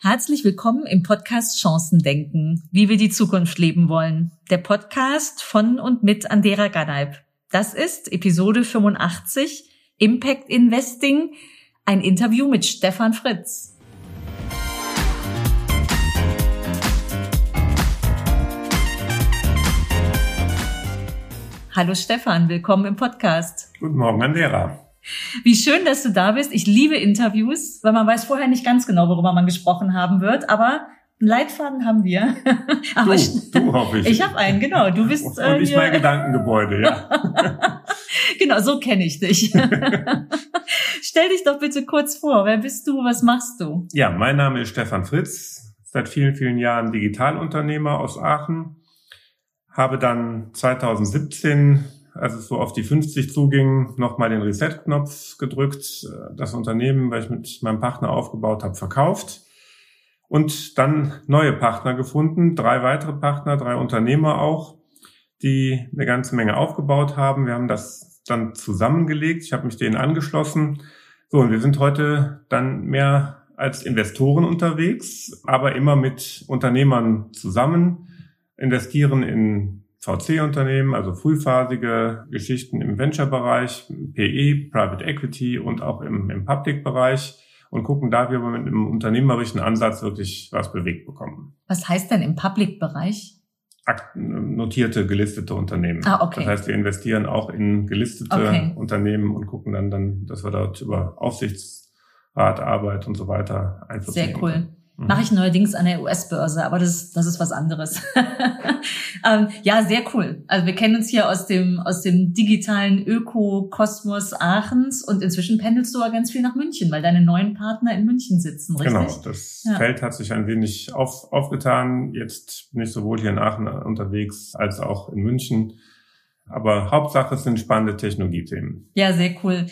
Herzlich willkommen im Podcast Chancen denken, wie wir die Zukunft leben wollen. Der Podcast von und mit Andera Ganeib. Das ist Episode 85 Impact Investing, ein Interview mit Stefan Fritz. Hallo Stefan, willkommen im Podcast. Guten Morgen, Andera. Wie schön, dass du da bist. Ich liebe Interviews, weil man weiß vorher nicht ganz genau, worüber man gesprochen haben wird, aber einen Leitfaden haben wir. aber du, ich, du hoffe ich. Ich habe einen, genau. Du bist Und äh, ich mein Gedankengebäude, ja. genau, so kenne ich dich. Stell dich doch bitte kurz vor. Wer bist du? Was machst du? Ja, mein Name ist Stefan Fritz. Seit vielen, vielen Jahren Digitalunternehmer aus Aachen. Habe dann 2017 als es so auf die 50 zuging, nochmal den Reset-Knopf gedrückt, das Unternehmen, weil ich mit meinem Partner aufgebaut habe, verkauft und dann neue Partner gefunden, drei weitere Partner, drei Unternehmer auch, die eine ganze Menge aufgebaut haben. Wir haben das dann zusammengelegt, ich habe mich denen angeschlossen. So, und wir sind heute dann mehr als Investoren unterwegs, aber immer mit Unternehmern zusammen, investieren in VC-Unternehmen, also frühphasige Geschichten im Venture-Bereich, PE, Private Equity und auch im, im Public-Bereich und gucken da, wie wir mit einem unternehmerischen Ansatz wirklich was bewegt bekommen. Was heißt denn im Public-Bereich? notierte, gelistete Unternehmen. Ah, okay. Das heißt, wir investieren auch in gelistete okay. Unternehmen und gucken dann, dann, dass wir dort über Aufsichtsrat, Arbeit und so weiter Einfluss Sehr nehmen. cool. Mhm. Mache ich neuerdings an der US-Börse, aber das, das ist was anderes. ähm, ja, sehr cool. Also wir kennen uns hier aus dem, aus dem digitalen Öko-Kosmos Aachens und inzwischen pendelst du aber ganz viel nach München, weil deine neuen Partner in München sitzen, richtig? Genau, das ja. Feld hat sich ein wenig auf, aufgetan. Jetzt bin ich sowohl hier in Aachen unterwegs als auch in München. Aber Hauptsache sind spannende Technologiethemen. Ja, sehr cool.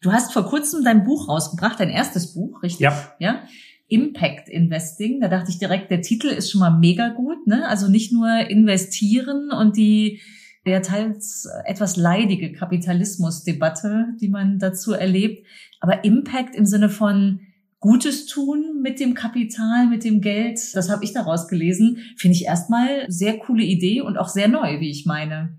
Du hast vor kurzem dein Buch rausgebracht, dein erstes Buch, richtig? Ja. Ja. Impact Investing. Da dachte ich direkt, der Titel ist schon mal mega gut. Ne? Also nicht nur investieren und die der teils etwas leidige Kapitalismusdebatte, die man dazu erlebt, aber Impact im Sinne von Gutes tun mit dem Kapital, mit dem Geld, das habe ich daraus gelesen, finde ich erstmal sehr coole Idee und auch sehr neu, wie ich meine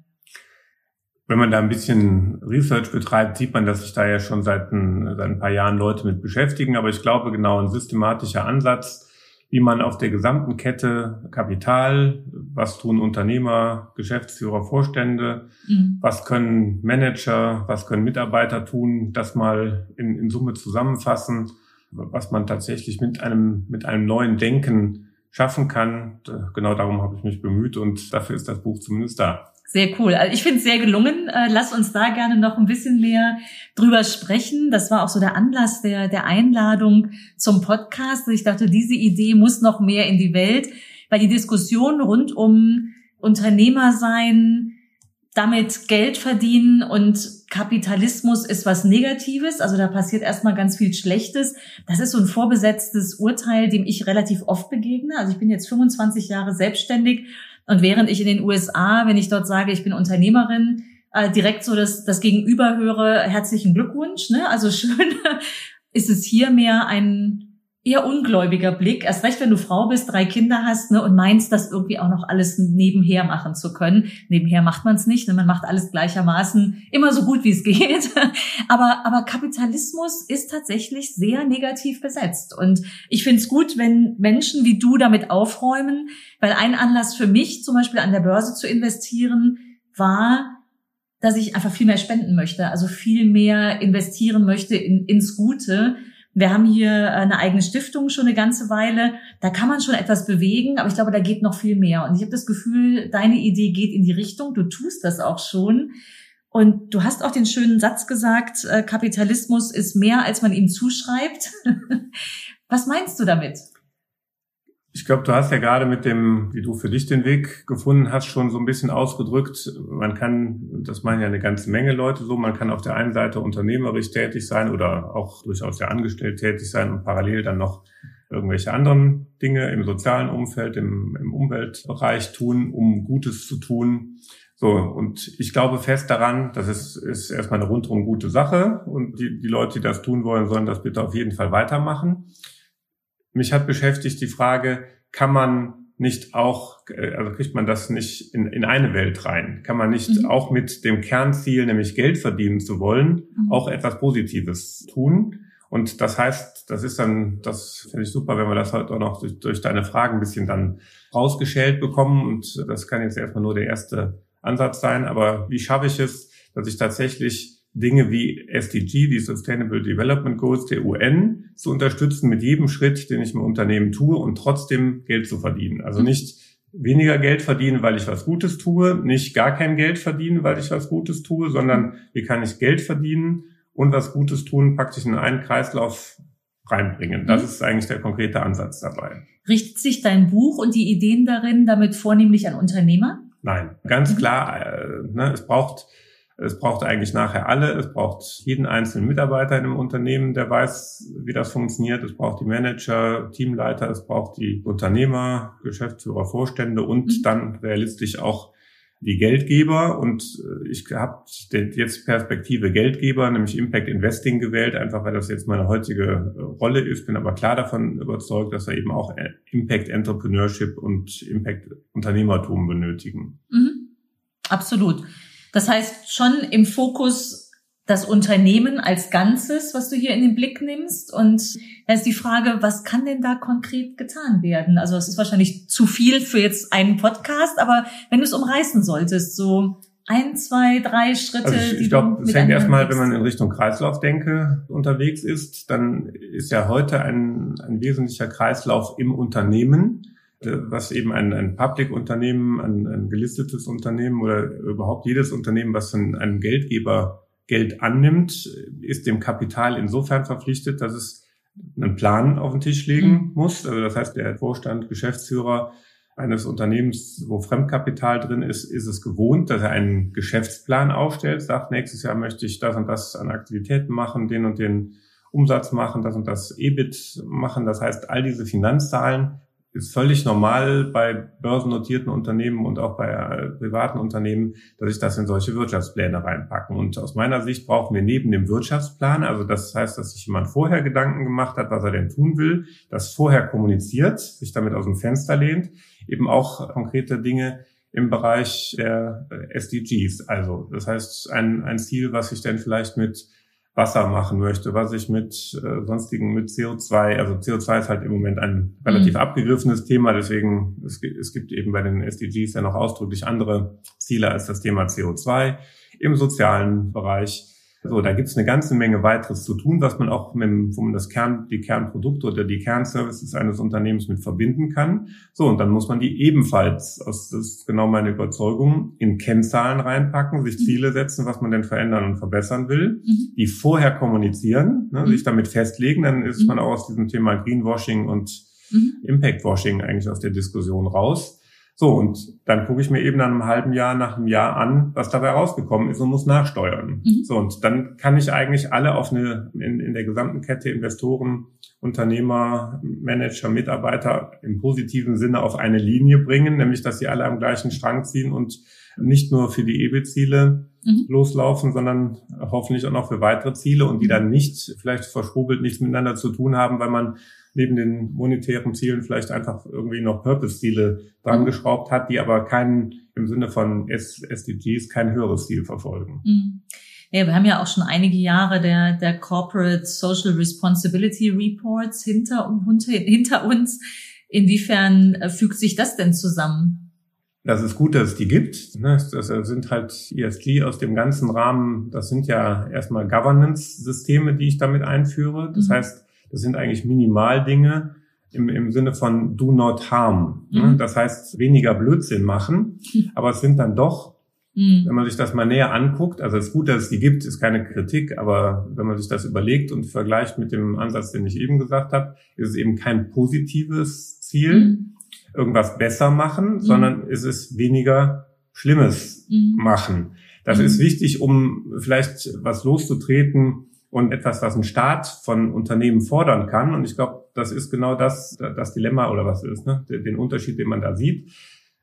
wenn man da ein bisschen Research betreibt, sieht man, dass sich da ja schon seit ein, seit ein paar Jahren Leute mit beschäftigen. Aber ich glaube, genau ein systematischer Ansatz, wie man auf der gesamten Kette Kapital, was tun Unternehmer, Geschäftsführer, Vorstände, mhm. was können Manager, was können Mitarbeiter tun, das mal in, in Summe zusammenfassen, was man tatsächlich mit einem, mit einem neuen Denken schaffen kann. Genau darum habe ich mich bemüht und dafür ist das Buch zumindest da. Sehr cool. Also ich finde es sehr gelungen. Äh, lass uns da gerne noch ein bisschen mehr drüber sprechen. Das war auch so der Anlass der, der Einladung zum Podcast. Ich dachte, diese Idee muss noch mehr in die Welt, weil die Diskussion rund um Unternehmer sein, damit Geld verdienen und Kapitalismus ist was Negatives. Also da passiert erstmal ganz viel Schlechtes. Das ist so ein vorbesetztes Urteil, dem ich relativ oft begegne. Also ich bin jetzt 25 Jahre selbstständig und während ich in den USA, wenn ich dort sage, ich bin Unternehmerin, äh, direkt so das, das Gegenüber höre, herzlichen Glückwunsch. Ne? Also schön ist es hier mehr ein eher ungläubiger Blick. Erst recht, wenn du Frau bist, drei Kinder hast ne, und meinst, das irgendwie auch noch alles nebenher machen zu können. Nebenher macht man es nicht. Ne? Man macht alles gleichermaßen immer so gut, wie es geht. aber, aber Kapitalismus ist tatsächlich sehr negativ besetzt. Und ich finde es gut, wenn Menschen wie du damit aufräumen, weil ein Anlass für mich, zum Beispiel an der Börse zu investieren, war, dass ich einfach viel mehr spenden möchte, also viel mehr investieren möchte in, ins Gute wir haben hier äh, eine eigene Stiftung schon eine ganze Weile. Da kann man schon etwas bewegen, aber ich glaube, da geht noch viel mehr. Und ich habe das Gefühl, deine Idee geht in die Richtung. Du tust das auch schon. Und du hast auch den schönen Satz gesagt, äh, Kapitalismus ist mehr, als man ihm zuschreibt. Was meinst du damit? Ich glaube, du hast ja gerade mit dem, wie du für dich den Weg gefunden hast, schon so ein bisschen ausgedrückt. Man kann, das meinen ja eine ganze Menge Leute so, man kann auf der einen Seite unternehmerisch tätig sein oder auch durchaus ja angestellt tätig sein und parallel dann noch irgendwelche anderen Dinge im sozialen Umfeld, im, im Umweltbereich tun, um Gutes zu tun. So, und ich glaube fest daran, das ist, ist erstmal eine rundum gute Sache und die, die Leute, die das tun wollen, sollen das bitte auf jeden Fall weitermachen. Mich hat beschäftigt die Frage, kann man nicht auch, äh, also kriegt man das nicht in, in eine Welt rein? Kann man nicht mhm. auch mit dem Kernziel, nämlich Geld verdienen zu wollen, mhm. auch etwas Positives tun? Und das heißt, das ist dann, das finde ich super, wenn wir das heute auch noch durch, durch deine Fragen ein bisschen dann rausgeschält bekommen. Und das kann jetzt erstmal nur der erste Ansatz sein. Aber wie schaffe ich es, dass ich tatsächlich Dinge wie SDG, die Sustainable Development Goals der UN, zu unterstützen mit jedem Schritt, den ich im Unternehmen tue und trotzdem Geld zu verdienen. Also mhm. nicht weniger Geld verdienen, weil ich was Gutes tue, nicht gar kein Geld verdienen, weil ich was Gutes tue, sondern wie kann ich Geld verdienen und was Gutes tun, praktisch in einen Kreislauf reinbringen. Das mhm. ist eigentlich der konkrete Ansatz dabei. Richtet sich dein Buch und die Ideen darin damit vornehmlich an Unternehmer? Nein, ganz mhm. klar. Äh, ne, es braucht es braucht eigentlich nachher alle. Es braucht jeden einzelnen Mitarbeiter in einem Unternehmen, der weiß, wie das funktioniert. Es braucht die Manager, Teamleiter, es braucht die Unternehmer, Geschäftsführer, Vorstände und mhm. dann realistisch auch die Geldgeber. Und äh, ich habe jetzt Perspektive Geldgeber, nämlich Impact Investing gewählt, einfach weil das jetzt meine heutige äh, Rolle ist. Bin aber klar davon überzeugt, dass wir eben auch äh, Impact Entrepreneurship und Impact Unternehmertum benötigen. Mhm. Absolut. Das heißt schon im Fokus das Unternehmen als Ganzes, was du hier in den Blick nimmst. Und da ist die Frage, was kann denn da konkret getan werden? Also es ist wahrscheinlich zu viel für jetzt einen Podcast, aber wenn du es umreißen solltest, so ein, zwei, drei Schritte. Also ich, ich glaube, es hängt erstmal, wenn man in Richtung Kreislaufdenke unterwegs ist, dann ist ja heute ein, ein wesentlicher Kreislauf im Unternehmen was eben ein, ein Public-Unternehmen, ein, ein gelistetes Unternehmen oder überhaupt jedes Unternehmen, was von einem Geldgeber Geld annimmt, ist dem Kapital insofern verpflichtet, dass es einen Plan auf den Tisch legen mhm. muss. Also das heißt, der Vorstand, Geschäftsführer eines Unternehmens, wo Fremdkapital drin ist, ist es gewohnt, dass er einen Geschäftsplan aufstellt, sagt, nächstes Jahr möchte ich das und das an Aktivitäten machen, den und den Umsatz machen, das und das EBIT machen. Das heißt, all diese Finanzzahlen ist völlig normal bei börsennotierten Unternehmen und auch bei äh, privaten Unternehmen, dass ich das in solche Wirtschaftspläne reinpacken. Und aus meiner Sicht brauchen wir neben dem Wirtschaftsplan, also das heißt, dass sich jemand vorher Gedanken gemacht hat, was er denn tun will, das vorher kommuniziert, sich damit aus dem Fenster lehnt, eben auch konkrete Dinge im Bereich der äh, SDGs. Also das heißt, ein, ein Ziel, was ich denn vielleicht mit Wasser machen möchte, was ich mit äh, sonstigen, mit CO2, also CO2 ist halt im Moment ein relativ mhm. abgegriffenes Thema, deswegen, es, es gibt eben bei den SDGs ja noch ausdrücklich andere Ziele als das Thema CO2 im sozialen Bereich so, da gibt es eine ganze Menge weiteres zu tun, was man auch mit wo man das Kern, die Kernprodukte oder die Kernservices eines Unternehmens mit verbinden kann. So, und dann muss man die ebenfalls, das ist genau meine Überzeugung, in Kennzahlen reinpacken, sich mhm. Ziele setzen, was man denn verändern und verbessern will, mhm. die vorher kommunizieren, ne, mhm. sich damit festlegen, dann ist mhm. man auch aus diesem Thema Greenwashing und mhm. Impactwashing eigentlich aus der Diskussion raus. So, und dann gucke ich mir eben nach einem halben Jahr, nach einem Jahr an, was dabei rausgekommen ist und muss nachsteuern. Mhm. So, und dann kann ich eigentlich alle auf eine, in, in der gesamten Kette Investoren, Unternehmer, Manager, Mitarbeiter im positiven Sinne auf eine Linie bringen, nämlich, dass sie alle am gleichen Strang ziehen und nicht nur für die EBIT-Ziele mhm. loslaufen, sondern hoffentlich auch noch für weitere Ziele und die dann nicht vielleicht verschwurbelt nichts miteinander zu tun haben, weil man neben den monetären Zielen vielleicht einfach irgendwie noch Purpose-Ziele dran geschraubt hat, die aber keinen im Sinne von SDGs kein höheres Ziel verfolgen. Mhm. Ja, wir haben ja auch schon einige Jahre der, der Corporate Social Responsibility Reports hinter, hinter uns. Inwiefern äh, fügt sich das denn zusammen? Das ist gut, dass es die gibt. Ne? Das sind halt ESG aus dem ganzen Rahmen. Das sind ja erstmal Governance-Systeme, die ich damit einführe. Das mhm. heißt, das sind eigentlich Minimaldinge im, im Sinne von do not harm. Ne? Mhm. Das heißt, weniger Blödsinn machen, aber es sind dann doch, mhm. wenn man sich das mal näher anguckt, also es ist gut, dass es die gibt, ist keine Kritik, aber wenn man sich das überlegt und vergleicht mit dem Ansatz, den ich eben gesagt habe, ist es eben kein positives Ziel, mhm. irgendwas besser machen, mhm. sondern es ist weniger Schlimmes mhm. machen. Das ist mhm. wichtig, um vielleicht was loszutreten, und etwas, was ein Staat von Unternehmen fordern kann. Und ich glaube, das ist genau das, das Dilemma oder was ist, ne? den Unterschied, den man da sieht.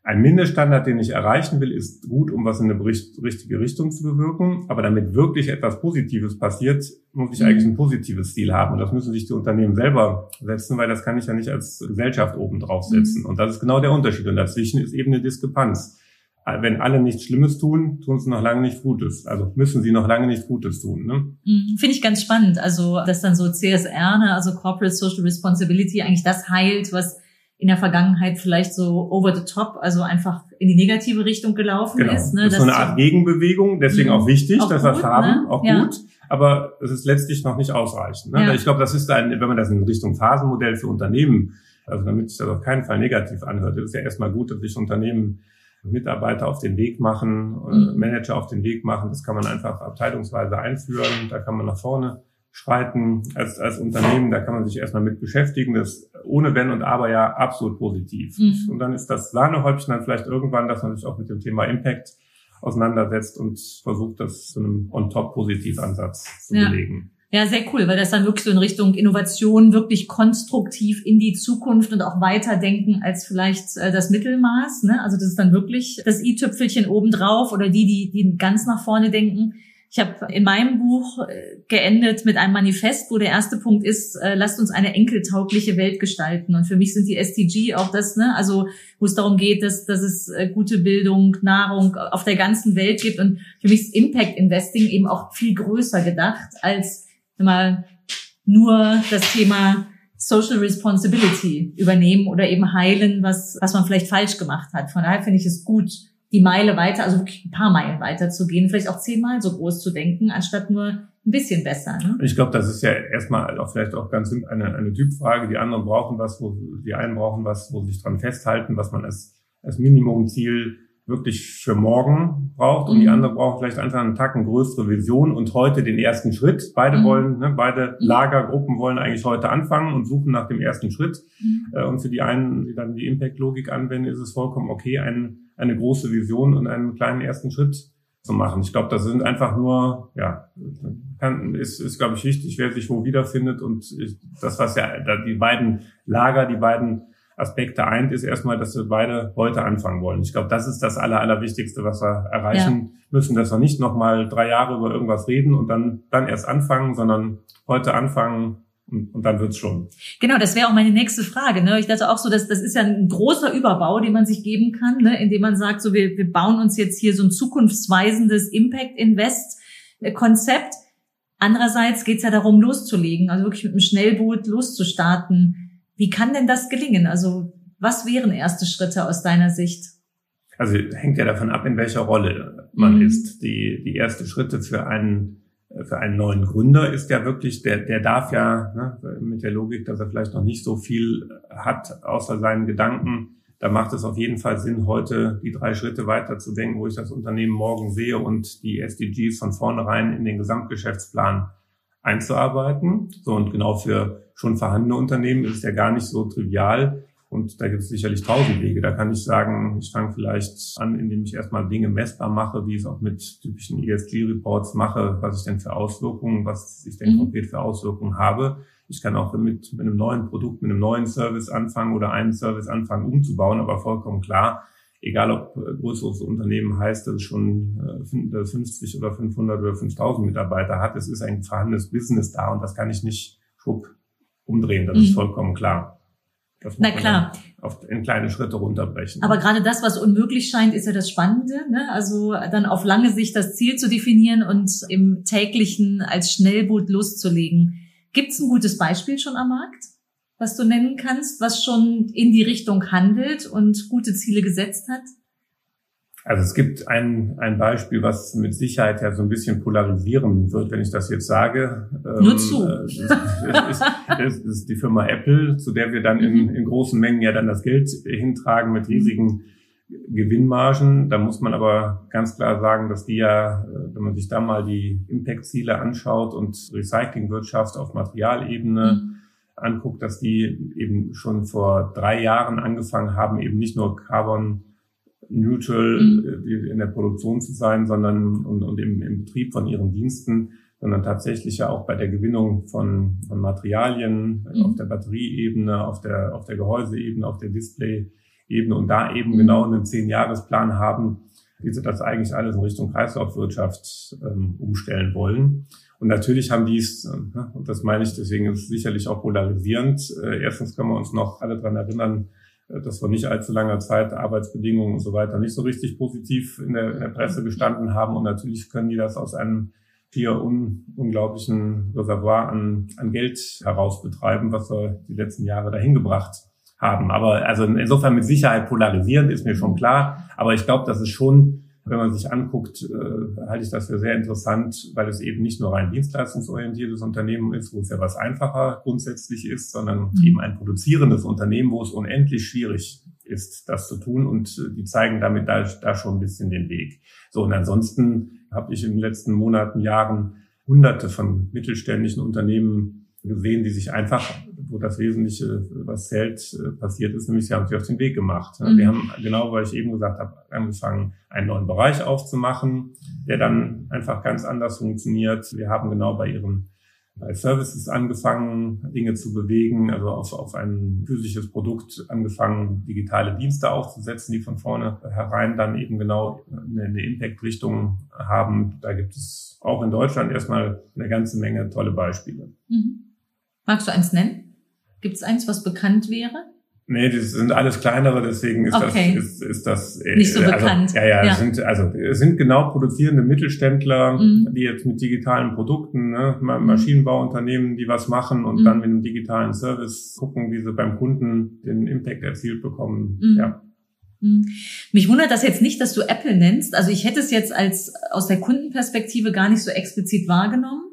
ein Mindeststandard, den ich erreichen will, ist gut, um was in eine richtige Richtung zu bewirken. Aber damit wirklich etwas Positives passiert, muss ich eigentlich ein positives Ziel haben. Und das müssen sich die Unternehmen selber setzen, weil das kann ich ja nicht als Gesellschaft oben drauf setzen. Und das ist genau der Unterschied. Und dazwischen ist eben eine Diskrepanz. Wenn alle nichts Schlimmes tun, tun sie noch lange nichts Gutes. Also müssen sie noch lange nichts Gutes tun. Ne? Mhm. Finde ich ganz spannend. Also, dass dann so CSR, ne, also Corporate Social Responsibility, eigentlich das heilt, was in der Vergangenheit vielleicht so over the top, also einfach in die negative Richtung gelaufen genau. ist. Ne? Das ist so eine Art Gegenbewegung, deswegen mhm. auch wichtig, auch dass wir es haben, ne? auch ja. gut. Aber es ist letztlich noch nicht ausreichend. Ne? Ja. Ich glaube, das ist ein, wenn man das in Richtung Phasenmodell für Unternehmen, also damit sich das auf keinen Fall negativ anhört, ist ja erstmal gut, dass sich Unternehmen Mitarbeiter auf den Weg machen, Mhm. Manager auf den Weg machen. Das kann man einfach abteilungsweise einführen. Da kann man nach vorne schreiten als, als Unternehmen. Da kann man sich erstmal mit beschäftigen. Das ist ohne Wenn und Aber ja absolut positiv. Mhm. Und dann ist das Sahnehäubchen dann vielleicht irgendwann, dass man sich auch mit dem Thema Impact auseinandersetzt und versucht, das zu einem On-Top-Positivansatz zu Ja. belegen. Ja, sehr cool, weil das dann wirklich so in Richtung Innovation wirklich konstruktiv in die Zukunft und auch weiterdenken als vielleicht äh, das Mittelmaß. Ne? Also das ist dann wirklich das i-Tüpfelchen obendrauf oder die, die, die ganz nach vorne denken. Ich habe in meinem Buch äh, geendet mit einem Manifest, wo der erste Punkt ist, äh, lasst uns eine enkeltaugliche Welt gestalten. Und für mich sind die SDG auch das, ne, also wo es darum geht, dass, dass es äh, gute Bildung, Nahrung auf der ganzen Welt gibt. Und für mich ist Impact Investing eben auch viel größer gedacht als mal nur das Thema Social Responsibility übernehmen oder eben heilen, was, was man vielleicht falsch gemacht hat. Von daher finde ich es gut, die Meile weiter, also wirklich ein paar Meilen weiter zu gehen, vielleicht auch zehnmal so groß zu denken, anstatt nur ein bisschen besser. Ne? Ich glaube, das ist ja erstmal auch vielleicht auch ganz eine, eine Typfrage. Die anderen brauchen was, wo die einen brauchen was, wo sie sich dran festhalten, was man als, als Minimumziel wirklich für morgen braucht und Mhm. die anderen brauchen vielleicht einfach einen Tacken größere Vision und heute den ersten Schritt. Beide Mhm. wollen, ne, beide Mhm. Lagergruppen wollen eigentlich heute anfangen und suchen nach dem ersten Schritt. Mhm. Äh, Und für die einen, die dann die Impact-Logik anwenden, ist es vollkommen okay, ein, eine große Vision und einen kleinen ersten Schritt zu machen. Ich glaube, das sind einfach nur, ja, kann, ist, ist glaube ich, wichtig, wer sich wo wiederfindet und ich, das, was ja da die beiden Lager, die beiden Aspekte eint, ist erstmal, dass wir beide heute anfangen wollen. Ich glaube, das ist das Aller, Allerwichtigste, was wir erreichen müssen, dass wir nicht nochmal drei Jahre über irgendwas reden und dann, dann erst anfangen, sondern heute anfangen und, und dann wird's schon. Genau, das wäre auch meine nächste Frage. Ne? Ich dachte auch so, dass das ist ja ein großer Überbau, den man sich geben kann, ne? indem man sagt, so wir, wir bauen uns jetzt hier so ein zukunftsweisendes Impact Invest Konzept. Andererseits geht es ja darum, loszulegen, also wirklich mit einem Schnellboot loszustarten. Wie kann denn das gelingen? Also was wären erste Schritte aus deiner Sicht? Also hängt ja davon ab, in welcher Rolle man Mhm. ist. Die, die erste Schritte für einen, für einen neuen Gründer ist ja wirklich, der, der darf ja, ne, mit der Logik, dass er vielleicht noch nicht so viel hat, außer seinen Gedanken, da macht es auf jeden Fall Sinn, heute die drei Schritte weiterzudenken, wo ich das Unternehmen morgen sehe und die SDGs von vornherein in den Gesamtgeschäftsplan einzuarbeiten. So und genau für schon vorhandene Unternehmen ist es ja gar nicht so trivial. Und da gibt es sicherlich tausend Wege. Da kann ich sagen, ich fange vielleicht an, indem ich erstmal Dinge messbar mache, wie ich es auch mit typischen ESG-Reports mache, was ich denn für Auswirkungen, was ich denn Mhm. konkret für Auswirkungen habe. Ich kann auch mit, mit einem neuen Produkt, mit einem neuen Service anfangen oder einen Service anfangen umzubauen, aber vollkommen klar, egal ob äh, größeres Unternehmen heißt, dass es schon äh, fün- äh, 50 oder 500 oder 5000 Mitarbeiter hat, es ist ein vorhandenes Business da und das kann ich nicht schwupp umdrehen, das Mhm. ist vollkommen klar. Das Na klar. Auf, in kleine Schritte runterbrechen. Aber gerade das, was unmöglich scheint, ist ja das Spannende. Ne? Also dann auf lange Sicht das Ziel zu definieren und im täglichen als Schnellboot loszulegen. Gibt es ein gutes Beispiel schon am Markt, was du nennen kannst, was schon in die Richtung handelt und gute Ziele gesetzt hat? Also es gibt ein, ein Beispiel, was mit Sicherheit ja so ein bisschen polarisieren wird, wenn ich das jetzt sage. Nur zu. äh, Das ist, das ist die Firma Apple, zu der wir dann in, Mhm. in großen Mengen ja dann das Geld hintragen mit riesigen Gewinnmargen. Da muss man aber ganz klar sagen, dass die ja, äh, wenn man sich da mal die Impact-Ziele anschaut und Recyclingwirtschaft auf Materialebene Mhm. Anguckt, dass die eben schon vor drei Jahren angefangen haben, eben nicht nur Carbon neutral Mhm. äh, in der Produktion zu sein, sondern und, und im, im Betrieb von ihren Diensten, sondern tatsächlich ja auch bei der Gewinnung von, von Materialien Mhm. auf der Batterieebene, auf der, auf der Gehäuseebene, auf der Display-Ebene Ebene und da eben mhm. genau einen Zehn-Jahres-Plan haben, wie sie das eigentlich alles in Richtung Kreislaufwirtschaft ähm, umstellen wollen. Und natürlich haben die es, äh, und das meine ich, deswegen ist es sicherlich auch polarisierend. Äh, erstens können wir uns noch alle dran erinnern, äh, dass wir nicht allzu langer Zeit Arbeitsbedingungen und so weiter nicht so richtig positiv in der, in der Presse gestanden haben. Und natürlich können die das aus einem hier un, unglaublichen Reservoir an, an Geld heraus betreiben, was wir die letzten Jahre dahin gebracht haben. Aber also insofern mit Sicherheit polarisierend ist mir schon klar. Aber ich glaube, das ist schon, wenn man sich anguckt, äh, halte ich das für sehr interessant, weil es eben nicht nur ein dienstleistungsorientiertes Unternehmen ist, wo es ja was einfacher grundsätzlich ist, sondern mhm. eben ein produzierendes Unternehmen, wo es unendlich schwierig ist, das zu tun. Und äh, die zeigen damit da, da schon ein bisschen den Weg. So, und ansonsten habe ich in den letzten Monaten, Jahren hunderte von mittelständischen Unternehmen gesehen, die sich einfach, wo das Wesentliche, was zählt, äh, passiert ist, nämlich sie haben sich auf den Weg gemacht. Mhm. Wir haben, genau weil ich eben gesagt habe, angefangen, einen neuen Bereich aufzumachen, der dann einfach ganz anders funktioniert. Wir haben genau bei ihren bei Services angefangen, Dinge zu bewegen, also auf, auf ein physisches Produkt angefangen, digitale Dienste aufzusetzen, die von vorne herein dann eben genau eine, eine Impact-Richtung haben. Da gibt es auch in Deutschland erstmal eine ganze Menge tolle Beispiele. Mhm. Magst du eins nennen? Gibt es eins, was bekannt wäre? Nee, das sind alles kleinere, deswegen ist okay. das ist, ist das äh, nicht so also, bekannt. Ja, ja, ja. Sind, also es sind genau produzierende Mittelständler, mhm. die jetzt mit digitalen Produkten, ne, mhm. Maschinenbauunternehmen, die was machen und mhm. dann mit einem digitalen Service gucken, wie sie beim Kunden den Impact erzielt bekommen. Mhm. Ja. Mhm. Mich wundert das jetzt nicht, dass du Apple nennst. Also ich hätte es jetzt als aus der Kundenperspektive gar nicht so explizit wahrgenommen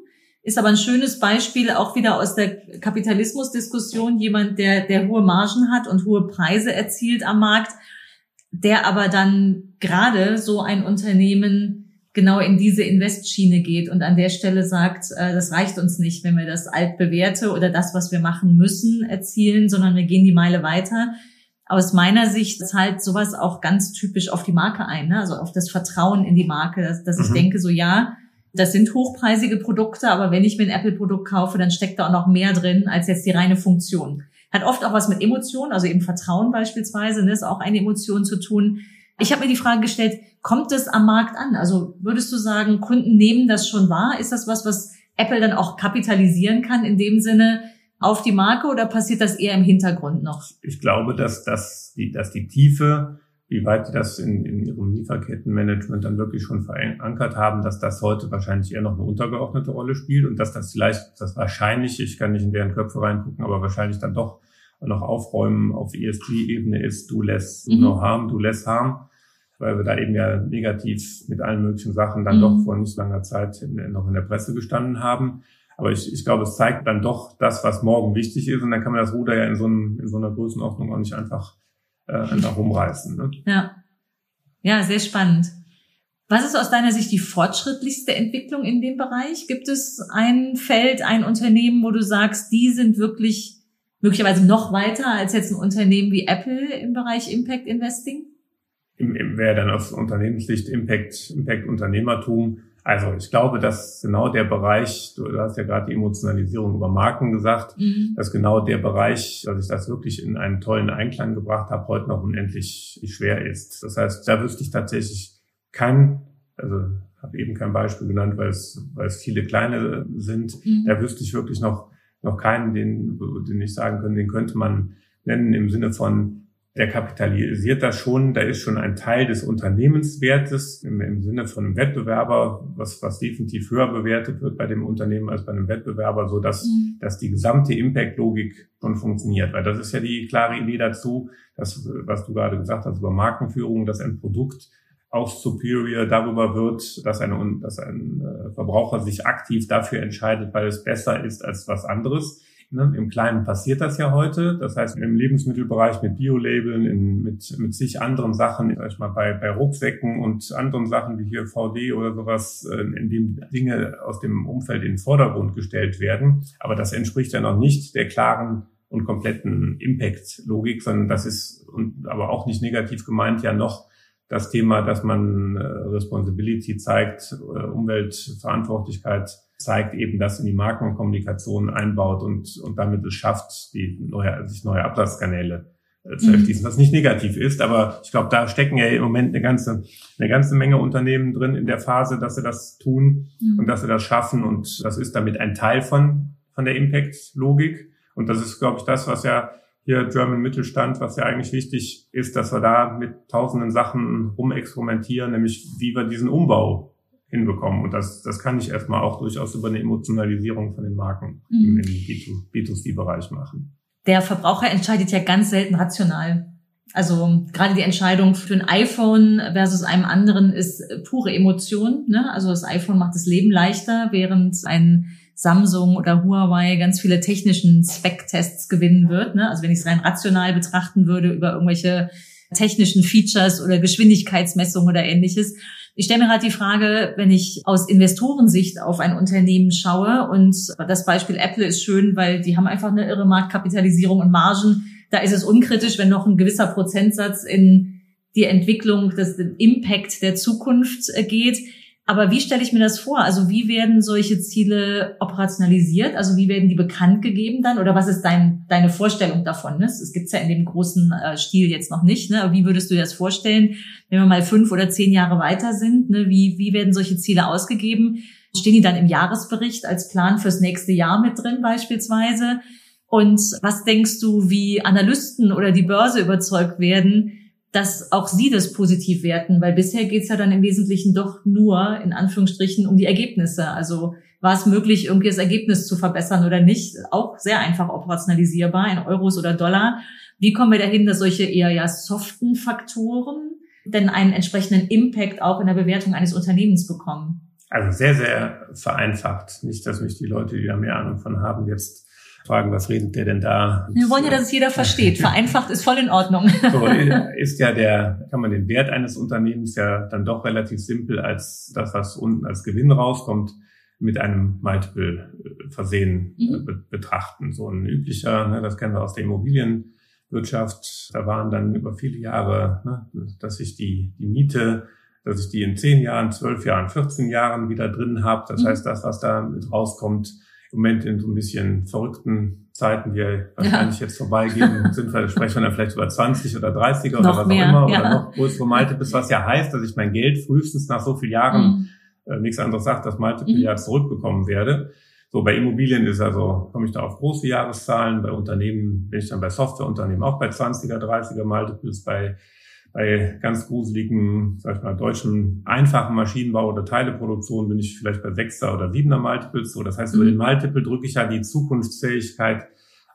ist aber ein schönes Beispiel auch wieder aus der Kapitalismusdiskussion. Jemand, der, der hohe Margen hat und hohe Preise erzielt am Markt, der aber dann gerade so ein Unternehmen genau in diese Investschiene geht und an der Stelle sagt, äh, das reicht uns nicht, wenn wir das altbewährte oder das, was wir machen müssen, erzielen, sondern wir gehen die Meile weiter. Aus meiner Sicht zahlt sowas auch ganz typisch auf die Marke ein, ne? also auf das Vertrauen in die Marke, dass, dass mhm. ich denke, so ja, das sind hochpreisige Produkte, aber wenn ich mir ein Apple-Produkt kaufe, dann steckt da auch noch mehr drin als jetzt die reine Funktion. Hat oft auch was mit Emotionen, also eben Vertrauen beispielsweise, ne, ist auch eine Emotion zu tun. Ich habe mir die Frage gestellt, kommt es am Markt an? Also würdest du sagen, Kunden nehmen das schon wahr? Ist das was, was Apple dann auch kapitalisieren kann in dem Sinne auf die Marke oder passiert das eher im Hintergrund noch? Ich glaube, dass, dass, die, dass die Tiefe wie weit sie das in, in ihrem Lieferkettenmanagement dann wirklich schon verankert haben, dass das heute wahrscheinlich eher noch eine untergeordnete Rolle spielt und dass das vielleicht, das wahrscheinlich, ich kann nicht in deren Köpfe reingucken, aber wahrscheinlich dann doch noch aufräumen auf ESG-Ebene ist, du less mhm. no harm, du less harm, weil wir da eben ja negativ mit allen möglichen Sachen dann mhm. doch vor nicht langer Zeit in, noch in der Presse gestanden haben. Aber ich, ich glaube, es zeigt dann doch das, was morgen wichtig ist. Und dann kann man das Ruder ja in so, einem, in so einer Größenordnung auch nicht einfach äh, einfach rumreißen. Ne? Ja. ja, sehr spannend. Was ist aus deiner Sicht die fortschrittlichste Entwicklung in dem Bereich? Gibt es ein Feld, ein Unternehmen, wo du sagst, die sind wirklich möglicherweise noch weiter als jetzt ein Unternehmen wie Apple im Bereich Impact Investing? Im, im, wäre dann aus Unternehmenssicht Impact, Impact Unternehmertum also ich glaube, dass genau der Bereich, du hast ja gerade die Emotionalisierung über Marken gesagt, mhm. dass genau der Bereich, dass ich das wirklich in einen tollen Einklang gebracht habe, heute noch unendlich schwer ist. Das heißt, da wüsste ich tatsächlich kein, also habe eben kein Beispiel genannt, weil es, weil es viele kleine sind. Mhm. Da wüsste ich wirklich noch, noch keinen, den, den ich sagen könnte, den könnte man nennen im Sinne von, der kapitalisiert das schon, da ist schon ein Teil des Unternehmenswertes im, im, Sinne von einem Wettbewerber, was, was definitiv höher bewertet wird bei dem Unternehmen als bei einem Wettbewerber, so dass, mhm. dass die gesamte Impact-Logik schon funktioniert. Weil das ist ja die klare Idee dazu, dass, was du gerade gesagt hast über Markenführung, dass ein Produkt auch superior darüber wird, dass ein, dass ein äh, Verbraucher sich aktiv dafür entscheidet, weil es besser ist als was anderes. Ne? Im Kleinen passiert das ja heute. Das heißt, im Lebensmittelbereich mit Bio-Labeln, mit, mit sich anderen Sachen, sag ich mal, bei, bei Rucksäcken und anderen Sachen wie hier VD oder sowas, äh, in dem Dinge aus dem Umfeld in den Vordergrund gestellt werden. Aber das entspricht ja noch nicht der klaren und kompletten Impact-Logik, sondern das ist, und aber auch nicht negativ gemeint, ja noch das Thema, dass man äh, Responsibility zeigt, äh, Umweltverantwortlichkeit zeigt eben, dass in die Markenkommunikation einbaut und, und damit es schafft, die neue, sich neue Absatzkanäle zu erschließen, was nicht negativ ist, aber ich glaube, da stecken ja im Moment eine ganze, eine ganze Menge Unternehmen drin in der Phase, dass sie das tun mhm. und dass sie das schaffen und das ist damit ein Teil von, von der Impact-Logik und das ist, glaube ich, das, was ja hier German Mittelstand, was ja eigentlich wichtig ist, dass wir da mit tausenden Sachen rumexperimentieren, nämlich wie wir diesen Umbau hinbekommen. Und das, das kann ich erstmal auch durchaus über eine Emotionalisierung von den Marken mhm. im B2C-Bereich machen. Der Verbraucher entscheidet ja ganz selten rational. Also gerade die Entscheidung für ein iPhone versus einem anderen ist pure Emotion. Ne? Also das iPhone macht das Leben leichter, während ein Samsung oder Huawei ganz viele technischen Spec-Tests gewinnen wird. Ne? Also wenn ich es rein rational betrachten würde über irgendwelche technischen Features oder Geschwindigkeitsmessungen oder ähnliches. Ich stelle mir gerade die Frage, wenn ich aus Investorensicht auf ein Unternehmen schaue und das Beispiel Apple ist schön, weil die haben einfach eine irre Marktkapitalisierung und Margen. Da ist es unkritisch, wenn noch ein gewisser Prozentsatz in die Entwicklung des Impact der Zukunft geht. Aber wie stelle ich mir das vor? Also wie werden solche Ziele operationalisiert? Also wie werden die bekannt gegeben dann? Oder was ist dein, deine Vorstellung davon? Ne? Es gibt ja in dem großen äh, Stil jetzt noch nicht. Ne? Aber wie würdest du dir das vorstellen, wenn wir mal fünf oder zehn Jahre weiter sind? Ne? Wie, wie werden solche Ziele ausgegeben? Stehen die dann im Jahresbericht als Plan fürs nächste Jahr mit drin beispielsweise? Und was denkst du, wie Analysten oder die Börse überzeugt werden, dass auch sie das positiv werten, weil bisher geht's ja dann im Wesentlichen doch nur in Anführungsstrichen um die Ergebnisse. Also war es möglich, irgendwie das Ergebnis zu verbessern oder nicht? Auch sehr einfach operationalisierbar in Euros oder Dollar. Wie kommen wir dahin, dass solche eher ja soften Faktoren denn einen entsprechenden Impact auch in der Bewertung eines Unternehmens bekommen? Also sehr, sehr vereinfacht. Nicht, dass mich die Leute, die da mehr Ahnung von haben, jetzt fragen, was redet der denn da? Wir wollen ja, dass es jeder versteht. Vereinfacht ist voll in Ordnung. So, ist ja der, kann man den Wert eines Unternehmens ja dann doch relativ simpel als das, was unten als Gewinn rauskommt, mit einem Multiple äh, versehen äh, mhm. betrachten. So ein üblicher, ne, das kennen wir aus der Immobilienwirtschaft, da waren dann über viele Jahre, ne, dass sich die, die Miete dass ich die in zehn Jahren, zwölf Jahren, 14 Jahren wieder drin habe. Das mhm. heißt, das, was da mit rauskommt, im Moment in so ein bisschen verrückten Zeiten, die wahrscheinlich ja. jetzt vorbeigehen, sind wir, sprechen wir dann vielleicht über 20 oder 30 oder was mehr, auch immer, ja. oder noch größere Multiples, was ja heißt, dass ich mein Geld frühestens nach so vielen Jahren, mhm. äh, nichts anderes sagt, das Multiple mhm. ja zurückbekommen werde. So, bei Immobilien ist also, komme ich da auf große Jahreszahlen, bei Unternehmen bin ich dann bei Softwareunternehmen auch bei 20er, 30er Multiples, bei bei ganz gruseligen, sag ich mal, deutschen einfachen Maschinenbau oder Teileproduktion bin ich vielleicht bei sechster oder siebener Multiples. So, das heißt, mhm. über den Multiple drücke ich ja die Zukunftsfähigkeit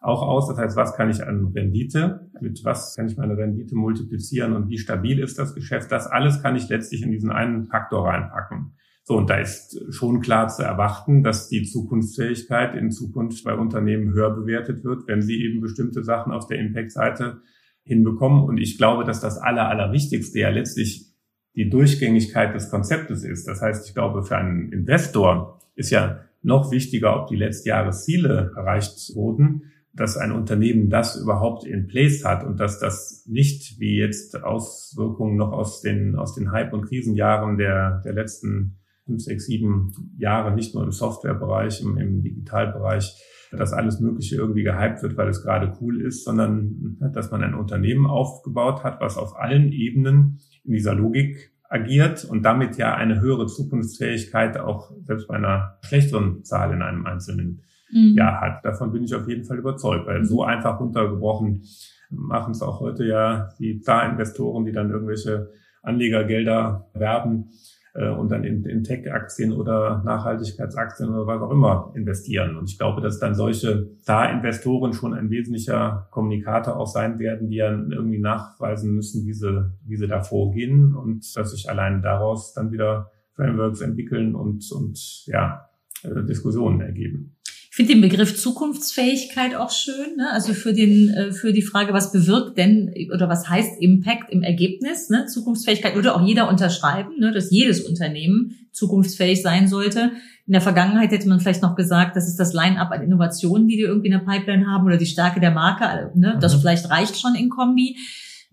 auch aus. Das heißt, was kann ich an Rendite, mit was kann ich meine Rendite multiplizieren und wie stabil ist das Geschäft? Das alles kann ich letztlich in diesen einen Faktor reinpacken. So, und da ist schon klar zu erwarten, dass die Zukunftsfähigkeit in Zukunft bei Unternehmen höher bewertet wird, wenn sie eben bestimmte Sachen auf der Impact-Seite hinbekommen. Und ich glaube, dass das Aller, Allerwichtigste ja letztlich die Durchgängigkeit des Konzeptes ist. Das heißt, ich glaube, für einen Investor ist ja noch wichtiger, ob die Letztjahresziele erreicht wurden, dass ein Unternehmen das überhaupt in place hat und dass das nicht wie jetzt Auswirkungen noch aus den, aus den Hype- und Krisenjahren der, der letzten fünf, sechs, sieben Jahre, nicht nur im Softwarebereich, im, im Digitalbereich, dass alles Mögliche irgendwie gehypt wird, weil es gerade cool ist, sondern dass man ein Unternehmen aufgebaut hat, was auf allen Ebenen in dieser Logik agiert und damit ja eine höhere Zukunftsfähigkeit auch selbst bei einer schlechteren Zahl in einem einzelnen mhm. Jahr hat. Davon bin ich auf jeden Fall überzeugt, weil so einfach runtergebrochen machen es auch heute ja die Zarinvestoren, die dann irgendwelche Anlegergelder werben äh, und dann in, in Tech-Aktien oder Nachhaltigkeitsaktien oder was auch immer investieren. Und ich glaube, dass dann solche Star-Investoren schon ein wesentlicher Kommunikator auch sein werden, die ja irgendwie nachweisen müssen, wie sie, wie sie da vorgehen und dass sich allein daraus dann wieder Frameworks entwickeln und, und ja, äh, Diskussionen ergeben. Ich finde den Begriff Zukunftsfähigkeit auch schön. Ne? Also für den äh, für die Frage, was bewirkt denn oder was heißt Impact im Ergebnis? Ne? Zukunftsfähigkeit würde auch jeder unterschreiben, ne? dass jedes Unternehmen zukunftsfähig sein sollte. In der Vergangenheit hätte man vielleicht noch gesagt, das ist das Line-up an Innovationen, die die irgendwie in der Pipeline haben oder die Stärke der Marke. Ne? Das mhm. vielleicht reicht schon in Kombi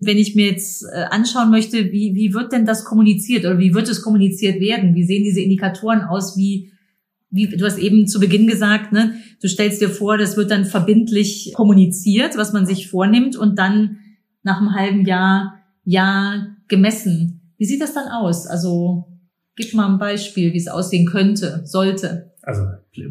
wenn ich mir jetzt äh, anschauen möchte, wie, wie wird denn das kommuniziert oder wie wird es kommuniziert werden? Wie sehen diese Indikatoren aus? Wie wie du hast eben zu Beginn gesagt, ne, du stellst dir vor, das wird dann verbindlich kommuniziert, was man sich vornimmt und dann nach einem halben Jahr, Jahr gemessen. Wie sieht das dann aus? Also gib mal ein Beispiel, wie es aussehen könnte, sollte. Also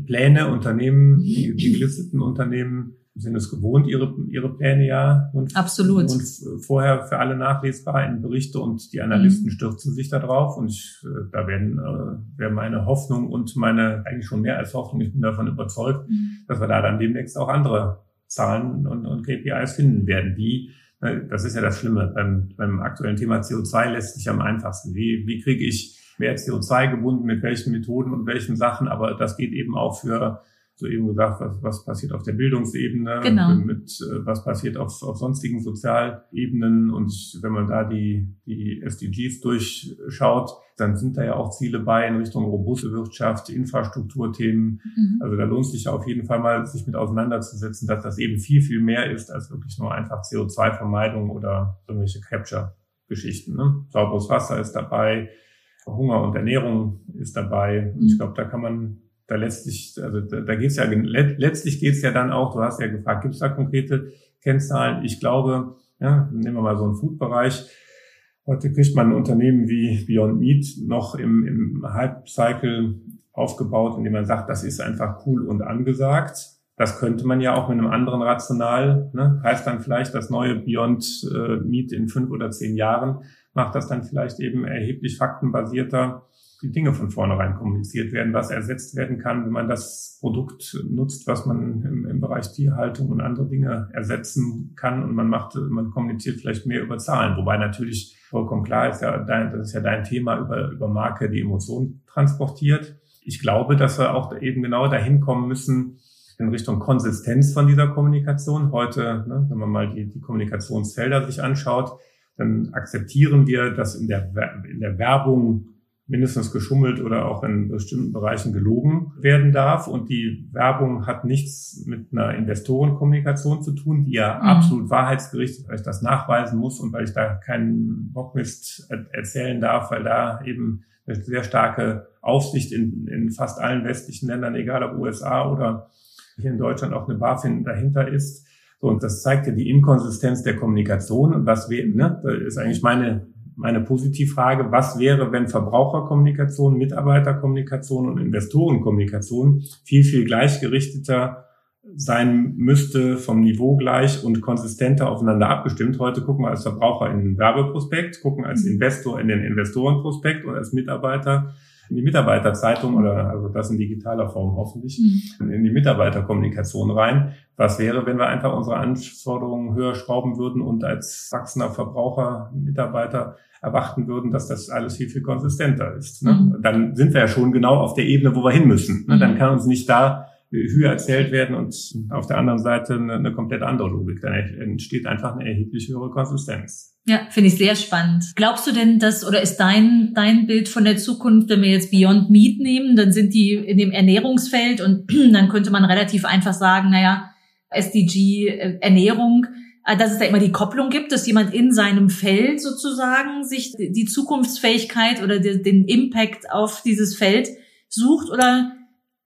Pläne, Unternehmen, die gelisteten Unternehmen sind es gewohnt, ihre, ihre Pläne ja und, Absolut. und vorher für alle nachlesbar in Berichte und die Analysten mhm. stürzen sich da drauf und ich, äh, da werden äh, wäre meine Hoffnung und meine eigentlich schon mehr als Hoffnung, ich bin davon überzeugt, mhm. dass wir da dann demnächst auch andere Zahlen und, und KPIs finden werden, die äh, das ist ja das Schlimme beim, beim aktuellen Thema CO2 lässt sich am einfachsten. Wie, wie kriege ich mehr CO2 gebunden, mit welchen Methoden und welchen Sachen, aber das geht eben auch für so eben gesagt, was, was passiert auf der Bildungsebene, genau. mit äh, was passiert auf, auf sonstigen Sozialebenen und wenn man da die, die SDGs durchschaut, dann sind da ja auch Ziele bei in Richtung robuste Wirtschaft, Infrastrukturthemen. Mhm. Also da lohnt sich ja auf jeden Fall mal, sich mit auseinanderzusetzen, dass das eben viel, viel mehr ist als wirklich nur einfach CO2-Vermeidung oder irgendwelche Capture-Geschichten. Ne? Sauberes Wasser ist dabei, Hunger und Ernährung ist dabei. Mhm. Ich glaube, da kann man da letztlich, also da, da geht es ja, letztlich geht es ja dann auch, du hast ja gefragt, gibt es da konkrete Kennzahlen? Ich glaube, ja, nehmen wir mal so einen Food-Bereich. Heute kriegt man ein Unternehmen wie Beyond Meat noch im, im Hype-Cycle aufgebaut, indem man sagt, das ist einfach cool und angesagt. Das könnte man ja auch mit einem anderen Rational, ne? heißt dann vielleicht das neue Beyond äh, Meat in fünf oder zehn Jahren, macht das dann vielleicht eben erheblich faktenbasierter die Dinge von vornherein kommuniziert werden, was ersetzt werden kann, wenn man das Produkt nutzt, was man im, im, Bereich Tierhaltung und andere Dinge ersetzen kann und man macht, man kommuniziert vielleicht mehr über Zahlen, wobei natürlich vollkommen klar ist, ja, dein, das ist ja dein Thema über, über Marke, die Emotion transportiert. Ich glaube, dass wir auch eben genau dahin kommen müssen, in Richtung Konsistenz von dieser Kommunikation. Heute, ne, wenn man mal die, die Kommunikationsfelder sich anschaut, dann akzeptieren wir, dass in der, in der Werbung mindestens geschummelt oder auch in bestimmten Bereichen gelogen werden darf. Und die Werbung hat nichts mit einer Investorenkommunikation zu tun, die ja mhm. absolut wahrheitsgerichtet, weil ich das nachweisen muss und weil ich da keinen Bockmist erzählen darf, weil da eben eine sehr starke Aufsicht in, in fast allen westlichen Ländern, egal ob USA oder hier in Deutschland auch eine BaFin dahinter ist. So, und das zeigt ja die Inkonsistenz der Kommunikation. Und was wir, ne, das ist eigentlich meine meine Positivfrage, was wäre, wenn Verbraucherkommunikation, Mitarbeiterkommunikation und Investorenkommunikation viel, viel gleichgerichteter sein müsste, vom Niveau gleich und konsistenter aufeinander abgestimmt. Heute gucken wir als Verbraucher in den Werbeprospekt, gucken als mhm. Investor in den Investorenprospekt und als Mitarbeiter in die Mitarbeiterzeitung oder also das in digitaler Form hoffentlich, mhm. in die Mitarbeiterkommunikation rein. Was wäre, wenn wir einfach unsere Anforderungen höher schrauben würden und als wachsender Verbraucher, Mitarbeiter erwarten würden, dass das alles viel, viel konsistenter ist. Ne? Mhm. Dann sind wir ja schon genau auf der Ebene, wo wir hin müssen. Ne? Dann mhm. kann uns nicht da höher erzählt werden und auf der anderen Seite eine, eine komplett andere Logik. Dann entsteht einfach eine erheblich höhere Konsistenz. Ja, finde ich sehr spannend. Glaubst du denn, dass, oder ist dein, dein Bild von der Zukunft, wenn wir jetzt Beyond Meat nehmen, dann sind die in dem Ernährungsfeld und dann könnte man relativ einfach sagen, naja, SDG, äh, Ernährung, äh, dass es da immer die Kopplung gibt, dass jemand in seinem Feld sozusagen sich die Zukunftsfähigkeit oder den Impact auf dieses Feld sucht oder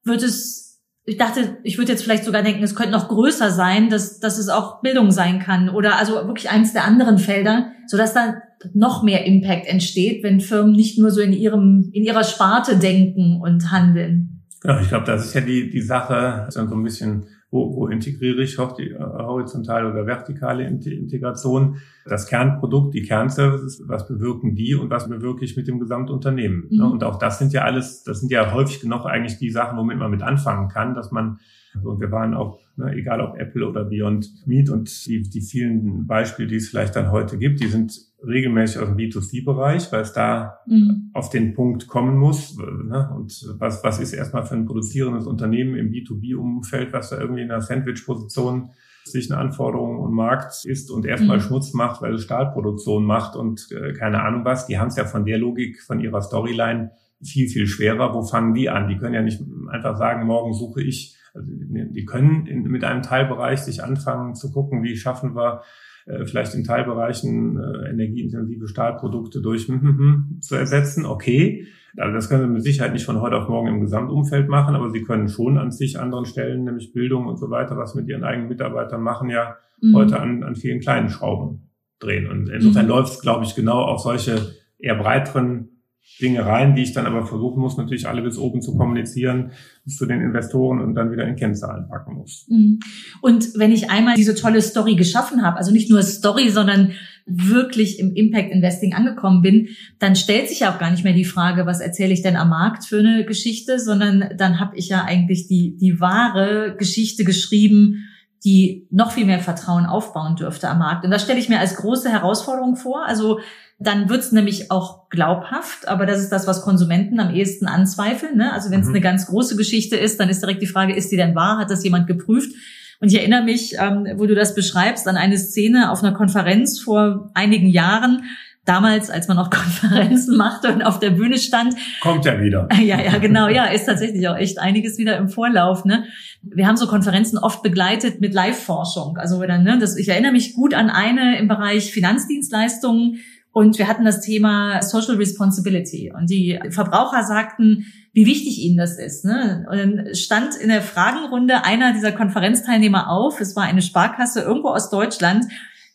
wird es ich dachte, ich würde jetzt vielleicht sogar denken, es könnte noch größer sein, dass, dass es auch Bildung sein kann oder also wirklich eins der anderen Felder, so dass da noch mehr Impact entsteht, wenn Firmen nicht nur so in ihrem, in ihrer Sparte denken und handeln. Ja, ich glaube, das ist ja die, die Sache, so ein bisschen wo, wo integriere ich die äh, horizontale oder vertikale Integration, das Kernprodukt, die Kernservices, was bewirken die und was bewirke ich mit dem Gesamtunternehmen. Mhm. Und auch das sind ja alles, das sind ja häufig genug eigentlich die Sachen, womit man mit anfangen kann, dass man und wir waren auch, ne, egal ob Apple oder Beyond Meat und die, die vielen Beispiele, die es vielleicht dann heute gibt, die sind regelmäßig aus dem B2C-Bereich, weil es da mhm. auf den Punkt kommen muss. Ne? Und was, was ist erstmal für ein produzierendes Unternehmen im B2B-Umfeld, was da irgendwie in einer Sandwich-Position sich eine Anforderung und Markt ist und erstmal mhm. Schmutz macht, weil es Stahlproduktion macht und äh, keine Ahnung was. Die haben es ja von der Logik, von ihrer Storyline viel, viel schwerer. Wo fangen die an? Die können ja nicht einfach sagen, morgen suche ich also die können in, mit einem Teilbereich sich anfangen zu gucken, wie schaffen wir äh, vielleicht in Teilbereichen äh, energieintensive Stahlprodukte durch hm, hm, hm, zu ersetzen. Okay, also das können Sie mit Sicherheit nicht von heute auf morgen im Gesamtumfeld machen, aber Sie können schon an sich anderen Stellen, nämlich Bildung und so weiter, was mit Ihren eigenen Mitarbeitern machen, ja mhm. heute an, an vielen kleinen Schrauben drehen. Und insofern mhm. läuft es, glaube ich, genau auf solche eher breiteren Dinge rein, die ich dann aber versuchen muss, natürlich alle bis oben zu kommunizieren, bis zu den Investoren und dann wieder in Kennzahlen packen muss. Mhm. Und wenn ich einmal diese tolle Story geschaffen habe, also nicht nur Story, sondern wirklich im Impact Investing angekommen bin, dann stellt sich ja auch gar nicht mehr die Frage, was erzähle ich denn am Markt für eine Geschichte, sondern dann habe ich ja eigentlich die, die wahre Geschichte geschrieben, die noch viel mehr Vertrauen aufbauen dürfte am Markt. Und das stelle ich mir als große Herausforderung vor. Also dann wird's nämlich auch glaubhaft, aber das ist das, was Konsumenten am ehesten anzweifeln. Ne? Also wenn es mhm. eine ganz große Geschichte ist, dann ist direkt die Frage, ist die denn wahr? Hat das jemand geprüft? Und ich erinnere mich, ähm, wo du das beschreibst, an eine Szene auf einer Konferenz vor einigen Jahren, damals, als man auch Konferenzen machte und auf der Bühne stand. Kommt ja wieder. Ja, ja, genau, ja, ist tatsächlich auch echt einiges wieder im Vorlauf. Ne? Wir haben so Konferenzen oft begleitet mit Live-Forschung. Also dann, ne, das, ich erinnere mich gut an eine im Bereich Finanzdienstleistungen und wir hatten das Thema Social Responsibility. Und die Verbraucher sagten, wie wichtig ihnen das ist. Ne? Und dann stand in der Fragenrunde einer dieser Konferenzteilnehmer auf, es war eine Sparkasse irgendwo aus Deutschland,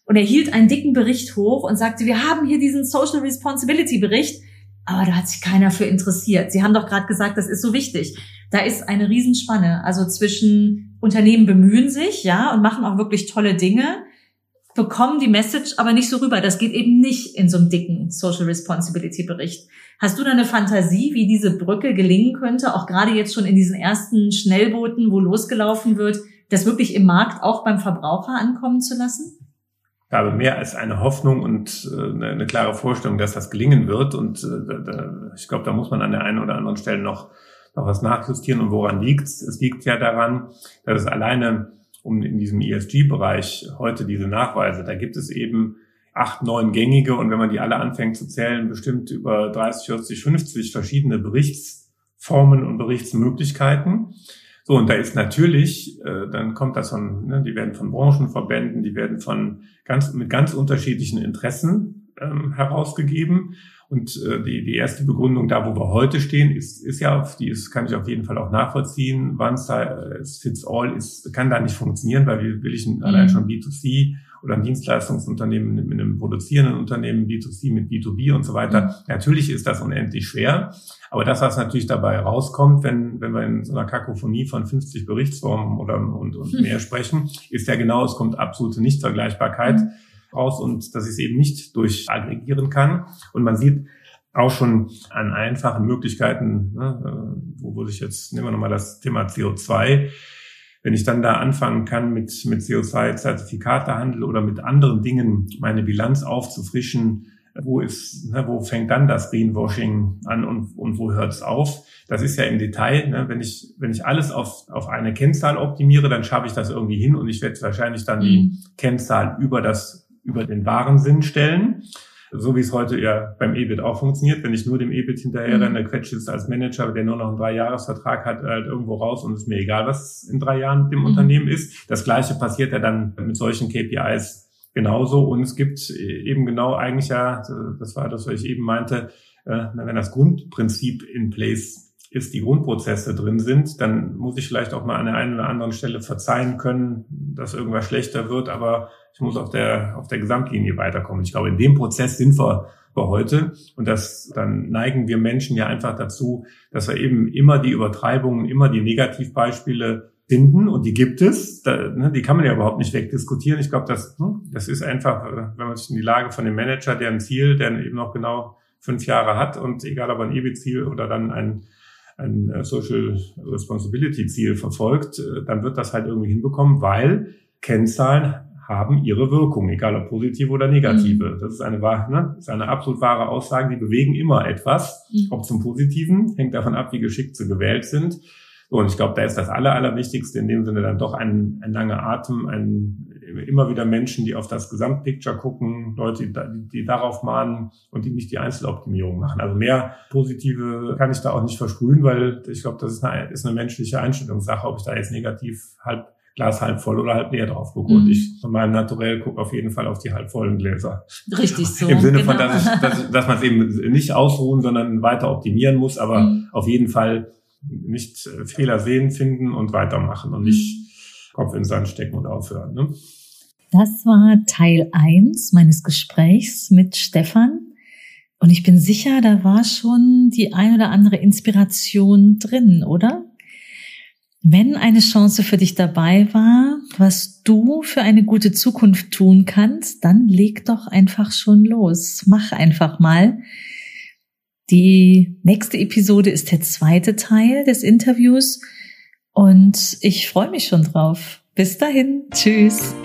und er hielt einen dicken Bericht hoch und sagte, wir haben hier diesen Social Responsibility Bericht, aber da hat sich keiner für interessiert. Sie haben doch gerade gesagt, das ist so wichtig. Da ist eine Riesenspanne, also zwischen Unternehmen bemühen sich, ja, und machen auch wirklich tolle Dinge, bekommen die Message aber nicht so rüber. Das geht eben nicht in so einem dicken Social Responsibility Bericht. Hast du da eine Fantasie, wie diese Brücke gelingen könnte, auch gerade jetzt schon in diesen ersten Schnellbooten, wo losgelaufen wird, das wirklich im Markt auch beim Verbraucher ankommen zu lassen? Ich habe mehr als eine Hoffnung und äh, eine klare Vorstellung, dass das gelingen wird. Und äh, ich glaube, da muss man an der einen oder anderen Stelle noch, noch was nachjustieren. Und woran liegt es? Es liegt ja daran, dass es alleine um in diesem ESG-Bereich heute diese Nachweise, da gibt es eben acht, neun gängige und wenn man die alle anfängt zu zählen, bestimmt über 30, 40, 50 verschiedene Berichtsformen und Berichtsmöglichkeiten. So, und da ist natürlich, äh, dann kommt das von, ne, die werden von Branchenverbänden, die werden von ganz, mit ganz unterschiedlichen Interessen ähm, herausgegeben. Und äh, die, die erste Begründung, da wo wir heute stehen, ist, ist ja, die ist, kann ich auf jeden Fall auch nachvollziehen. One size fits all ist, kann da nicht funktionieren, weil wie will ich mhm. allein schon B2C oder ein Dienstleistungsunternehmen mit, einem produzierenden Unternehmen, B2C mit B2B und so weiter. Mhm. Natürlich ist das unendlich schwer. Aber das, was natürlich dabei rauskommt, wenn, wenn wir in so einer Kakophonie von 50 Berichtsformen oder und, und mhm. mehr sprechen, ist ja genau, es kommt absolute Nichtvergleichbarkeit. Mhm raus und dass ich es eben nicht durchaggregieren kann. Und man sieht auch schon an einfachen Möglichkeiten, ne, äh, wo würde ich jetzt, nehmen wir nochmal das Thema CO2, wenn ich dann da anfangen kann, mit, mit CO2-Zertifikatehandel oder mit anderen Dingen meine Bilanz aufzufrischen, wo ist, ne, wo fängt dann das Greenwashing an und, und wo hört es auf? Das ist ja im Detail, ne, wenn ich, wenn ich alles auf, auf eine Kennzahl optimiere, dann schaffe ich das irgendwie hin und ich werde wahrscheinlich dann mhm. die Kennzahl über das über den wahren Sinn stellen. So wie es heute ja beim EBIT auch funktioniert. Wenn ich nur dem EBIT hinterher mhm. renne, quetsche es als Manager, der nur noch einen Dreijahresvertrag hat, halt irgendwo raus und es ist mir egal, was in drei Jahren mit dem mhm. Unternehmen ist. Das Gleiche passiert ja dann mit solchen KPIs genauso. Und es gibt eben genau eigentlich ja, das war das, was ich eben meinte, äh, wenn das Grundprinzip in place ist, die Grundprozesse drin sind, dann muss ich vielleicht auch mal an der einen oder anderen Stelle verzeihen können, dass irgendwas schlechter wird, aber ich muss auf der, auf der Gesamtlinie weiterkommen. Ich glaube, in dem Prozess sind wir heute. Und das, dann neigen wir Menschen ja einfach dazu, dass wir eben immer die Übertreibungen, immer die Negativbeispiele finden und die gibt es. Da, ne, die kann man ja überhaupt nicht wegdiskutieren. Ich glaube, das, hm, das ist einfach, äh, wenn man sich in die Lage von dem Manager, der ein Ziel, der eben noch genau fünf Jahre hat und egal ob ein EBIT-Ziel oder dann ein ein äh, Social Responsibility Ziel verfolgt, äh, dann wird das halt irgendwie hinbekommen, weil Kennzahlen haben ihre Wirkung, egal ob positive oder negative. Mhm. Das ist eine, ne, ist eine absolut wahre Aussage. Die bewegen immer etwas, mhm. ob zum Positiven, hängt davon ab, wie geschickt sie gewählt sind. und ich glaube, da ist das Aller, Allerwichtigste in dem Sinne dann doch ein, ein langer Atem, ein immer wieder Menschen, die auf das Gesamtpicture gucken, Leute, die, die darauf mahnen und die nicht die Einzeloptimierung machen. Also mehr positive kann ich da auch nicht versprühen, weil ich glaube, das ist eine, ist eine menschliche Einstellungssache, ob ich da jetzt negativ halb Glas halb voll oder halb leer drauf gucke. Mhm. Und ich von meinem Naturell gucke auf jeden Fall auf die halb vollen Gläser. Richtig so. Im Sinne genau. von, dass, ich, dass, dass man es eben nicht ausruhen, sondern weiter optimieren muss, aber mhm. auf jeden Fall nicht Fehler sehen, finden und weitermachen und nicht Kopf in den Sand stecken und aufhören. Ne? Das war Teil eins meines Gesprächs mit Stefan. Und ich bin sicher, da war schon die ein oder andere Inspiration drin, oder? Wenn eine Chance für dich dabei war, was du für eine gute Zukunft tun kannst, dann leg doch einfach schon los. Mach einfach mal. Die nächste Episode ist der zweite Teil des Interviews und ich freue mich schon drauf. Bis dahin. Tschüss.